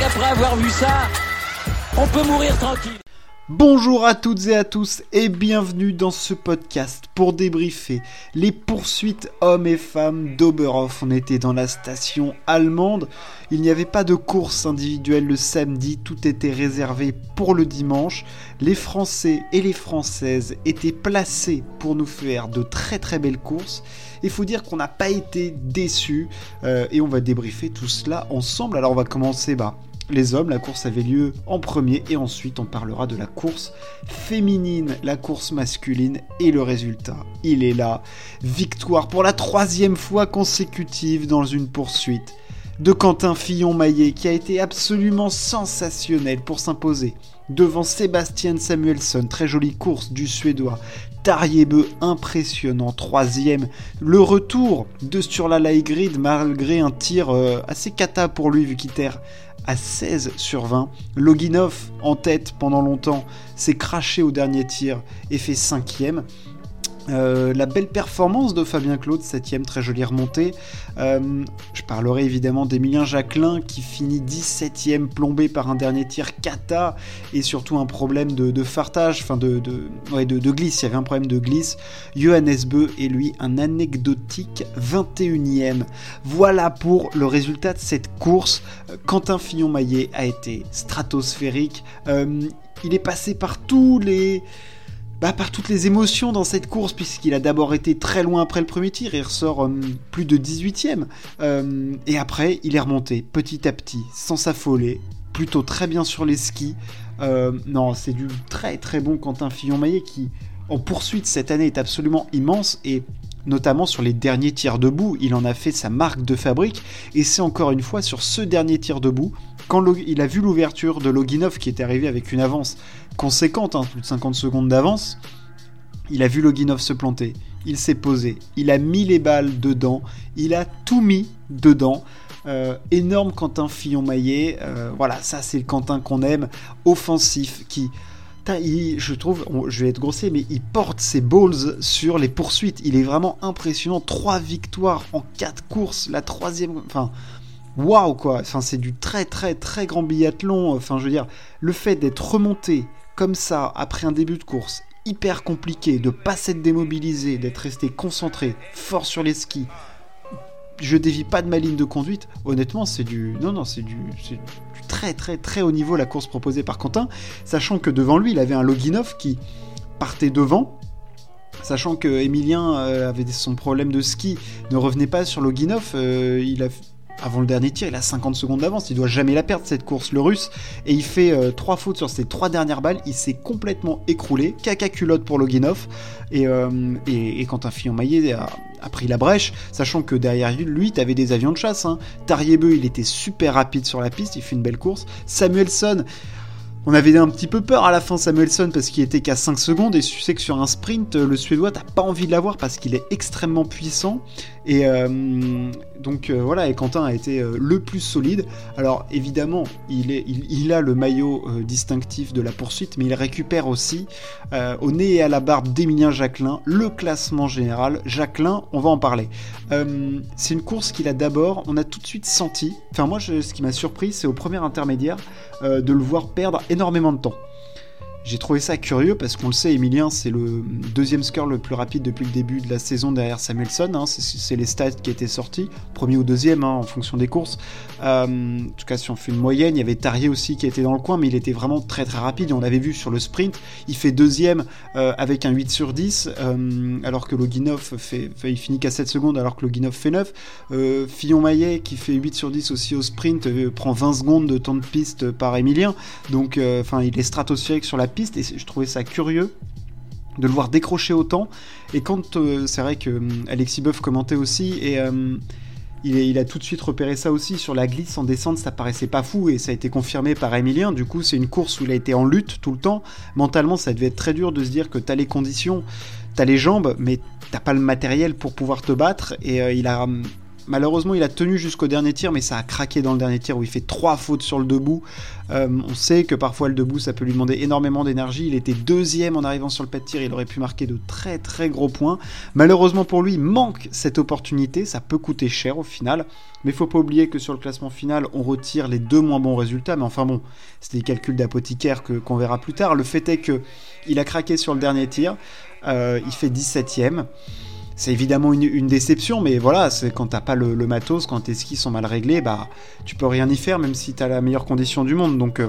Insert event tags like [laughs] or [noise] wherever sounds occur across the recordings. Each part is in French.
avoir vu ça, on peut mourir tranquille. Bonjour à toutes et à tous et bienvenue dans ce podcast pour débriefer les poursuites hommes et femmes d'Oberhof. On était dans la station allemande, il n'y avait pas de course individuelle le samedi, tout était réservé pour le dimanche. Les Français et les Françaises étaient placés pour nous faire de très très belles courses. Il faut dire qu'on n'a pas été déçus euh, et on va débriefer tout cela ensemble. Alors on va commencer bah, les hommes, la course avait lieu en premier et ensuite on parlera de la course féminine, la course masculine et le résultat. Il est là. Victoire pour la troisième fois consécutive dans une poursuite de Quentin Fillon-Maillet qui a été absolument sensationnel pour s'imposer devant Sébastien Samuelson, très jolie course du Suédois, Tariebeu impressionnant, troisième. Le retour de Sturla Laigrid malgré un tir euh, assez cata pour lui vu qu'il terre à 16 sur 20. Loginov en tête pendant longtemps s'est craché au dernier tir et fait cinquième. Euh, la belle performance de Fabien Claude, 7ème, très jolie remontée. Euh, je parlerai évidemment d'Emilien Jacquelin qui finit 17ème, plombé par un dernier tir kata et surtout un problème de, fartage, enfin de, glisse. Il y avait un problème de glisse. Johannes Beu et lui un anecdotique 21ème. Voilà pour le résultat de cette course. Quentin Fillon-Maillet a été stratosphérique. Euh, il est passé par tous les bah, par toutes les émotions dans cette course, puisqu'il a d'abord été très loin après le premier tir, il ressort euh, plus de 18ème. Euh, et après, il est remonté petit à petit, sans s'affoler, plutôt très bien sur les skis. Euh, non, c'est du très très bon Quentin Fillon-Maillet qui, en poursuite cette année, est absolument immense et notamment sur les derniers tirs debout, il en a fait sa marque de fabrique et c'est encore une fois sur ce dernier tir debout quand il a vu l'ouverture de Loginov qui était arrivé avec une avance conséquente, hein, plus de 50 secondes d'avance, il a vu Loginov se planter, il s'est posé, il a mis les balles dedans, il a tout mis dedans. Euh, énorme Quentin Fillon-Maillet, euh, voilà, ça c'est le Quentin qu'on aime, offensif, qui, je trouve, je vais être grossier, mais il porte ses balls sur les poursuites. Il est vraiment impressionnant. Trois victoires en quatre courses. La troisième, enfin, waouh quoi. Enfin, c'est du très très très grand biathlon. Enfin, je veux dire, le fait d'être remonté comme ça après un début de course hyper compliqué, de pas s'être démobilisé, d'être resté concentré, fort sur les skis. Je dévie pas de ma ligne de conduite. Honnêtement, c'est du, non non, c'est du, très très très haut niveau la course proposée par Quentin, sachant que devant lui, il avait un Loginov qui partait devant, sachant que Emilien euh, avait son problème de ski, ne revenait pas sur Loginov, euh, il a avant le dernier tir, il a 50 secondes d'avance, il doit jamais la perdre cette course, le russe, et il fait euh, trois fautes sur ses trois dernières balles, il s'est complètement écroulé, caca culotte pour Loginov, et, euh, et, Quentin Fillon-Maillet a, pris la brèche, sachant que derrière lui, tu avais des avions de chasse. Hein. Tariebeu, il était super rapide sur la piste, il fait une belle course. Samuelson, on avait un petit peu peur à la fin Samuelson parce qu'il était qu'à 5 secondes et tu sais que sur un sprint, le Suédois, t'as pas envie de l'avoir parce qu'il est extrêmement puissant. Et euh, donc euh, voilà, et Quentin a été euh, le plus solide. Alors évidemment, il, a le maillot distinctif de la poursuite, mais il récupère aussi au nez et à la barbe d'Emilien Jacquelin le classement général. Jacquelin, on va en parler. c'est une course qu'il a d'abord, on a tout de suite senti. Enfin moi, ce qui m'a surpris, c'est au premier intermédiaire de le voir perdre énormément de temps. J'ai trouvé ça curieux parce qu'on le sait, Emilien, c'est le deuxième score le plus rapide depuis le début de la saison derrière Samuelson. Hein, c'est les stats qui étaient sortis, premier ou deuxième hein, en fonction des courses. Euh, en tout cas, si on fait une moyenne, il y avait Tarier aussi qui était dans le coin, mais il était vraiment très très rapide. On l'avait vu sur le sprint, il fait deuxième euh, avec un 8 sur 10, euh, alors que Loginov fait, il finit qu'à 7 secondes, alors que Loginov fait 9. Fillon-Maillet qui fait 8 sur 10 aussi au sprint prend 20 secondes de temps de piste par Emilien. Donc, enfin, il est stratosphérique sur la piste et je trouvais ça curieux de le voir décrocher autant. Et quand euh, c'est vrai que euh, Alexis Boeuf commentait aussi et euh, il, a tout de suite repéré ça aussi sur la glisse en descente, ça paraissait pas fou et ça a été confirmé par Emilien. Du coup, c'est une course où il a été en lutte tout le temps. Mentalement, ça devait être très dur de se dire que t'as les conditions, t'as les jambes, mais t'as pas le matériel pour pouvoir te battre. Et il a Malheureusement, il a tenu jusqu'au dernier tir, mais ça a craqué dans le dernier tir où il fait trois fautes sur le debout. Euh, on sait que parfois le debout, ça peut lui demander énormément d'énergie. Il était deuxième en arrivant sur le pas de tir, il aurait pu marquer de très très gros points. Malheureusement pour lui, il manque cette opportunité, ça peut coûter cher au final. Mais faut pas oublier que sur le classement final, on retire les deux moins bons résultats. Mais enfin bon, c'est des calculs d'apothicaire qu'on verra plus tard. Le fait est que il a craqué sur le dernier tir, euh, il fait 17ème c'est évidemment une, déception, mais voilà, c'est quand t'as pas le, matos, quand tes skis sont mal réglés, bah tu peux rien y faire, même si t'as la meilleure condition du monde. Donc, euh,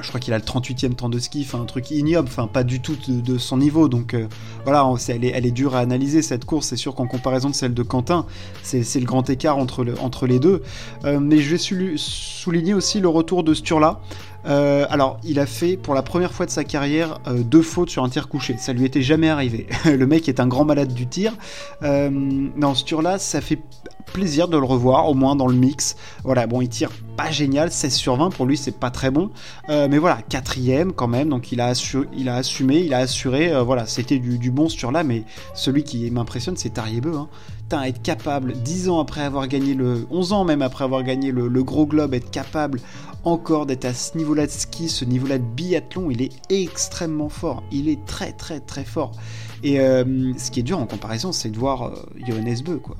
je crois qu'il a le 38e temps de ski, enfin un truc ignoble, enfin pas du tout de, son niveau. Donc euh, voilà, elle est, elle est dure à analyser cette course. C'est sûr qu'en comparaison de celle de Quentin, c'est le grand écart entre les deux. Euh, mais je vais souligner aussi le retour de Sturla. Euh, alors, il a fait pour la première fois de sa carrière euh, deux fautes sur un tir couché. Ça lui était jamais arrivé. [laughs] le mec est un grand malade du tir. Euh, dans ce tir-là, ça fait plaisir de le revoir, au moins dans le mix. Voilà, bon, il tire pas génial, 16 sur 20 pour lui, c'est pas très bon. mais voilà, quatrième quand même, donc il a, il a assumé, il a assuré. voilà, c'était du, bon ce tir-là, mais celui qui m'impressionne, c'est Tariebeu. Hein être capable, 10 ans après avoir gagné le. 11 ans même après avoir gagné le, gros globe, être capable encore d'être à ce niveau-là de ski, ce niveau-là de biathlon, il est extrêmement fort. Il est très très très fort. Et euh, ce qui est dur en comparaison, c'est de voir euh, Johannes Beu, quoi.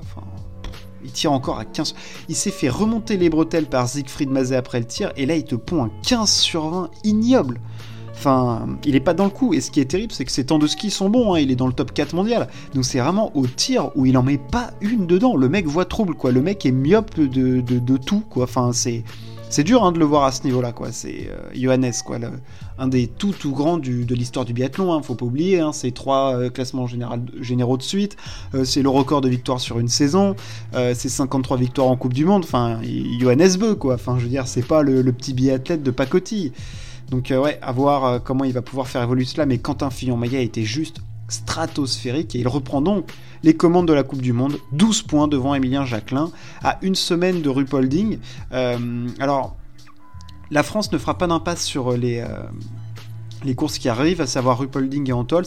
Il tire encore à 15. Il s'est fait remonter les bretelles par Siegfried Mazet après le tir, et là il te pond un 15 sur 20 ignoble. Enfin, il est pas dans le coup. Et ce qui est terrible, c'est que ses temps de ski sont bons. Hein. Il est dans le top 4 mondial. Donc c'est vraiment au tir où il en met pas une dedans. Le mec voit trouble, quoi. Le mec est myope de, de, tout, quoi. Enfin, c'est. C'est dur hein, de le voir à ce niveau-là, quoi. C'est euh, Johannes, quoi, un des tout tout grands de l'histoire du biathlon. Hein, faut pas oublier, hein, c'est trois euh, classements généraux de suite. Euh, c'est le record de victoires sur une saison. c'est 53 victoires en Coupe du Monde. Enfin, Johannes Beu, quoi. Enfin, je veux dire, c'est pas le, le, petit biathlète de pacotille. Donc euh, ouais, à voir euh, comment il va pouvoir faire évoluer cela, mais Quentin Fillon-Maillet était juste stratosphérique et il reprend donc les commandes de la Coupe du Monde, 12 points devant Emilien Jacquelin, à une semaine de Rupolding. Euh, alors, la France ne fera pas d'impasse sur les, les courses qui arrivent, à savoir Rupolding et Antols.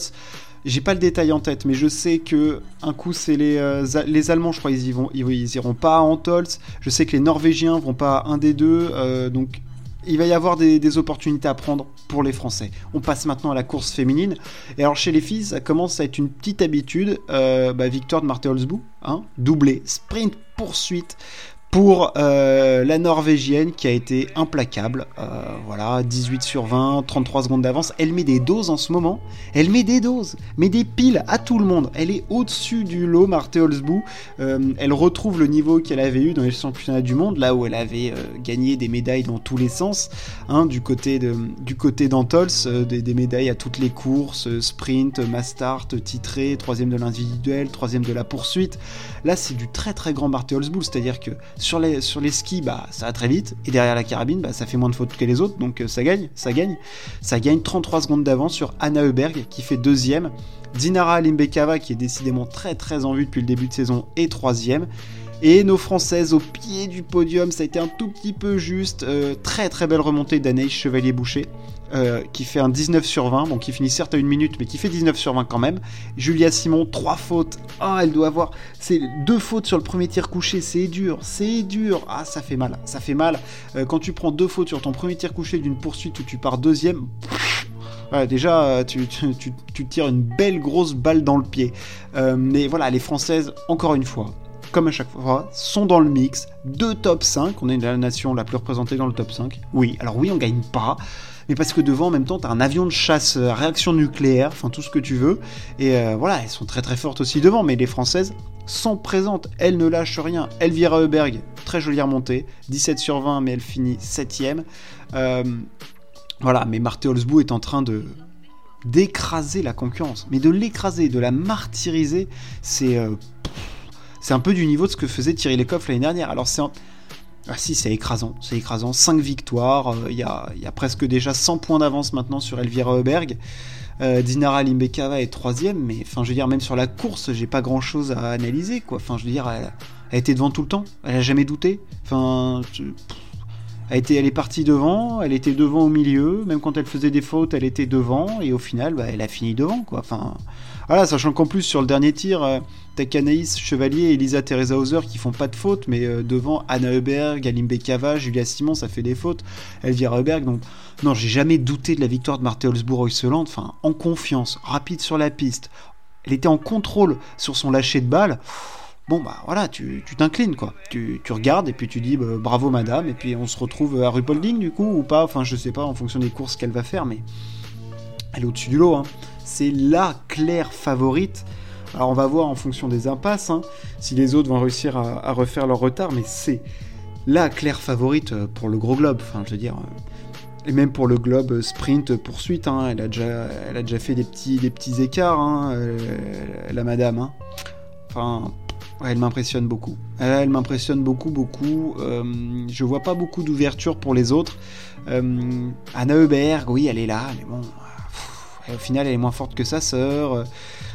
J'ai pas le détail en tête, mais je sais que un coup c'est les, les Allemands, je crois, ils, vont, ils, iront pas à Antols. Je sais que les Norvégiens vont pas à un des deux, donc il va y avoir des, opportunités à prendre pour les Français. On passe maintenant à la course féminine. Et alors chez les filles, ça commence à être une petite habitude. Euh, bah, victoire de Marthe Holzbou, hein, doublé, sprint, poursuite pour euh, la Norvégienne qui a été implacable. Euh, voilà, 18 sur 20, 33 secondes d'avance. Elle met des doses en ce moment. Elle met des doses, mais des piles à tout le monde. Elle est au-dessus du lot, Marthe Holzbou. Euh, elle retrouve le niveau qu'elle avait eu dans les championnats du monde, là où elle avait gagné des médailles dans tous les sens. Hein, du côté de, d'Antols, des, médailles à toutes les courses, sprint, mass titré, troisième de l'individuel, troisième de la poursuite. Là, c'est du très très grand Marthe Holzbou, c'est-à-dire que sur les, skis, bah, ça va très vite. Et derrière la carabine, bah, ça fait moins de fautes que les autres. Donc euh, ça gagne, ça gagne. Ça gagne 33 secondes d'avance sur Anna Heuberg qui fait deuxième. Dinara Limbekava qui est décidément très très en vue depuis le début de saison est troisième. Et nos Françaises au pied du podium, ça a été un tout petit peu juste. Euh, très très belle remontée d'Anaïs Chevalier-Boucher, euh, qui fait un 19 sur 20, bon qui finit certes à une minute, mais qui fait 19 sur 20 quand même. Julia Simon, trois fautes. Ah, elle doit avoir. C'est deux fautes sur le premier tir couché, c'est dur, c'est dur. Ah, ça fait mal, ça fait mal. Euh, quand tu prends deux fautes sur ton premier tir couché d'une poursuite où tu pars deuxième. déjà, tu, tires une belle grosse balle dans le pied. mais voilà, les Françaises, encore une fois, comme à chaque fois, sont dans le mix. Deux top 5, on est la nation la plus représentée dans le top 5. Oui, alors oui, on gagne pas, mais parce que devant, en même temps, t'as un avion de chasse euh, réaction nucléaire, enfin tout ce que tu veux. Et euh, voilà, elles sont très très fortes aussi devant, mais les Françaises sont présentes, elles ne lâchent rien. Elvira Heuberg, très jolie remontée, 17 sur 20, mais elle finit 7ème. Euh, voilà, mais Marthe Holzbou est en train de d'écraser la concurrence, mais de l'écraser, de la martyriser, c'est c'est un peu du niveau de ce que faisait Thierry Lecoff l'année dernière. Alors c'est Ah si, c'est écrasant, c'est écrasant. 5 victoires, euh, il y, a, presque déjà 100 points d'avance maintenant sur Elvira Heuberg. Euh, Dinara Limbekava est troisième, mais enfin je veux dire même sur la course, j'ai pas grand chose à analyser quoi. Enfin je veux dire, elle, a été devant tout le temps, elle a jamais douté. Enfin, Elle, est partie devant, elle était devant au milieu, même quand elle faisait des fautes, elle était devant, et au final, bah, elle a fini devant, quoi. Enfin, voilà, sachant qu'en plus, sur le dernier tir, euh, t'as Chevalier et Elisa Teresa Hauser qui font pas de fautes, mais euh, devant Anna Heuberg, Alimbe Cava, Julia Simon, ça fait des fautes, Elvira Heuberg, donc non, j'ai jamais douté de la victoire de Marthe Holzbourg-Oiseland, enfin, en confiance, rapide sur la piste, elle était en contrôle sur son lâcher de balle bon bah voilà, tu t'inclines quoi. Tu, regardes et puis tu dis bah, bravo madame, et puis on se retrouve à Rupolding du coup ou pas, enfin je sais pas en fonction des courses qu'elle va faire, mais elle est au-dessus du lot. Hein. C'est la claire favorite. Alors on va voir en fonction des impasses hein, si les autres vont réussir à, refaire leur retard, mais c'est la claire favorite euh, pour le gros globe. Enfin je veux dire. Euh, et même pour le globe sprint poursuite, hein, elle, a déjà, fait des petits, des petits écarts, euh, la madame. Enfin, elle m'impressionne beaucoup. Elle, m'impressionne beaucoup, beaucoup. Euh, je vois pas beaucoup d'ouverture pour les autres. Euh, Anna Heuberg, oui, elle est là, mais bon, au final, elle est moins forte que sa sœur.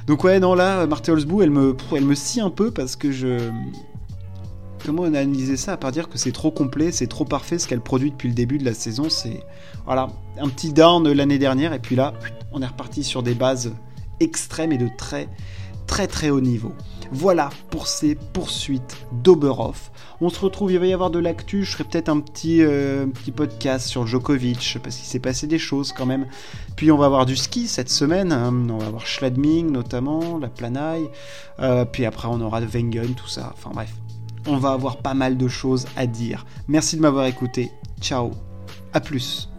Donc ouais, non, là, Marthe Holzbou, elle me, elle me scie un peu parce que je... Comment on a analysé ça à part dire que c'est trop complet, c'est trop parfait ce qu'elle produit depuis le début de la saison. C'est voilà un petit down l'année dernière et puis là on est reparti sur des bases extrêmes et de très très très haut niveau. Voilà pour ces poursuites d'Oberhof. On se retrouve, il va y avoir de l'actu, je ferai peut-être un petit, euh, podcast sur Djokovic, parce qu'il s'est passé des choses quand même. Puis on va avoir du ski cette semaine, hein. on va avoir Schladming notamment, la Planaille, euh, puis après on aura Wengen, tout ça, enfin bref. On va avoir pas mal de choses à dire. Merci de m'avoir écouté, ciao, à plus.